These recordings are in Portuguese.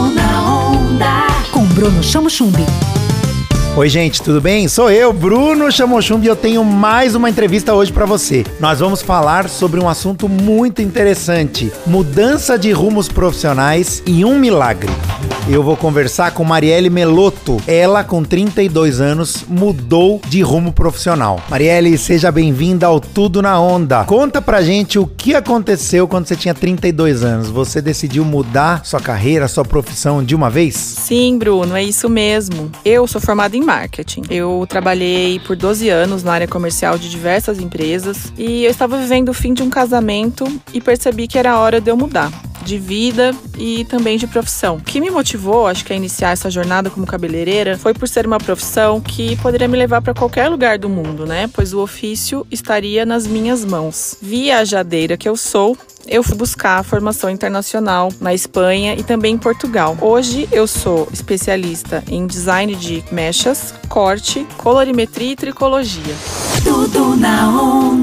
Na onda. Com Bruno Chamo Chumbi. Oi, gente, tudo bem? Sou eu, Bruno Chamochumbi, e eu tenho mais uma entrevista hoje para você. Nós vamos falar sobre um assunto muito interessante: mudança de rumos profissionais e um milagre. Eu vou conversar com Marielle Meloto. Ela, com 32 anos, mudou de rumo profissional. Marielle, seja bem-vinda ao Tudo na Onda. Conta pra gente o que aconteceu quando você tinha 32 anos. Você decidiu mudar sua carreira, sua profissão de uma vez? Sim, Bruno, é isso mesmo. Eu sou formada em marketing. Eu trabalhei por 12 anos na área comercial de diversas empresas e eu estava vivendo o fim de um casamento e percebi que era hora de eu mudar de vida e também de profissão. O que me motivou, acho que a iniciar essa jornada como cabeleireira, foi por ser uma profissão que poderia me levar para qualquer lugar do mundo, né? Pois o ofício estaria nas minhas mãos. Viajadeira que eu sou, eu fui buscar formação internacional na Espanha e também em Portugal. Hoje eu sou especialista em design de mechas, corte, colorimetria e tricologia. Tudo na onda.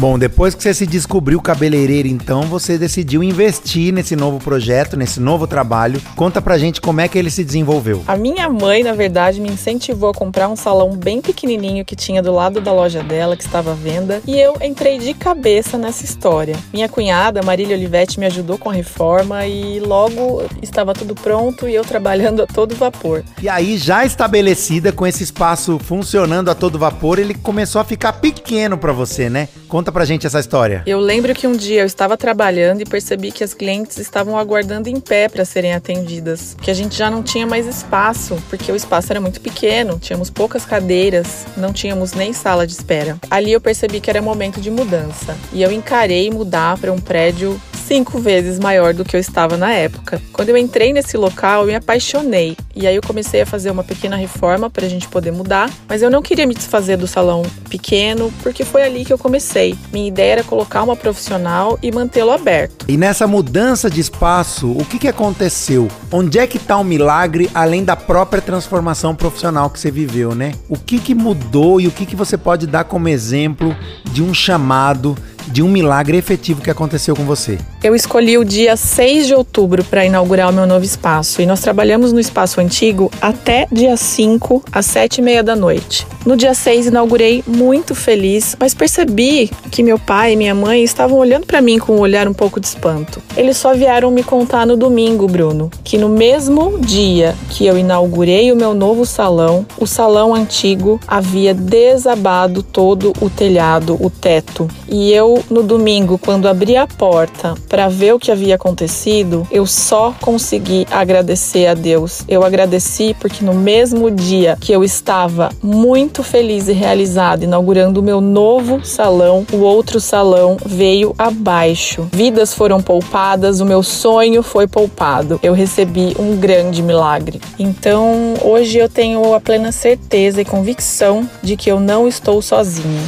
Bom, depois que você se descobriu cabeleireiro, então você decidiu investir nesse novo projeto, nesse novo trabalho. Conta pra gente como é que ele se desenvolveu. A minha mãe, na verdade, me incentivou a comprar um salão bem pequenininho que tinha do lado da loja dela, que estava à venda, e eu entrei de cabeça nessa história. Minha cunhada, Marília Olivetti, me ajudou com a reforma e logo estava tudo pronto e eu trabalhando a todo vapor. E aí, já estabelecida com esse espaço funcionando a todo vapor, ele começou a ficar pequeno para você, né? Conta pra gente essa história. Eu lembro que um dia eu estava trabalhando e percebi que as clientes estavam aguardando em pé para serem atendidas, que a gente já não tinha mais espaço, porque o espaço era muito pequeno, tínhamos poucas cadeiras, não tínhamos nem sala de espera. Ali eu percebi que era momento de mudança e eu encarei mudar para um prédio cinco vezes maior do que eu estava na época. Quando eu entrei nesse local, eu me apaixonei. E aí eu comecei a fazer uma pequena reforma para a gente poder mudar, mas eu não queria me desfazer do salão pequeno, porque foi ali que eu comecei. Minha ideia era colocar uma profissional e mantê-lo aberto. E nessa mudança de espaço, o que, que aconteceu? Onde é que está o milagre, além da própria transformação profissional que você viveu, né? O que, que mudou e o que, que você pode dar como exemplo de um chamado de um milagre efetivo que aconteceu com você. Eu escolhi o dia 6 de outubro para inaugurar o meu novo espaço e nós trabalhamos no espaço antigo até dia 5 às 7 e meia da noite. No dia 6 inaugurei muito feliz, mas percebi que meu pai e minha mãe estavam olhando para mim com um olhar um pouco de espanto. Eles só vieram me contar no domingo, Bruno, que no mesmo dia que eu inaugurei o meu novo salão, o salão antigo havia desabado todo o telhado, o teto, e eu no domingo, quando abri a porta para ver o que havia acontecido, eu só consegui agradecer a Deus. Eu agradeci porque no mesmo dia que eu estava muito feliz e realizada inaugurando o meu novo salão, o outro salão veio abaixo. Vidas foram poupadas, o meu sonho foi poupado. Eu recebi um grande milagre. Então, hoje eu tenho a plena certeza e convicção de que eu não estou sozinha.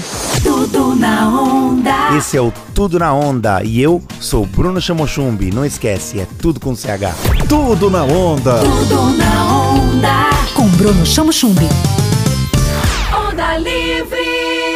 Tudo na onda. Esse é o Tudo na Onda e eu sou Bruno Chamochumbi. Não esquece, é tudo com CH. Tudo na Onda. Tudo na onda. Com Bruno Chamochumbi. Onda Livre.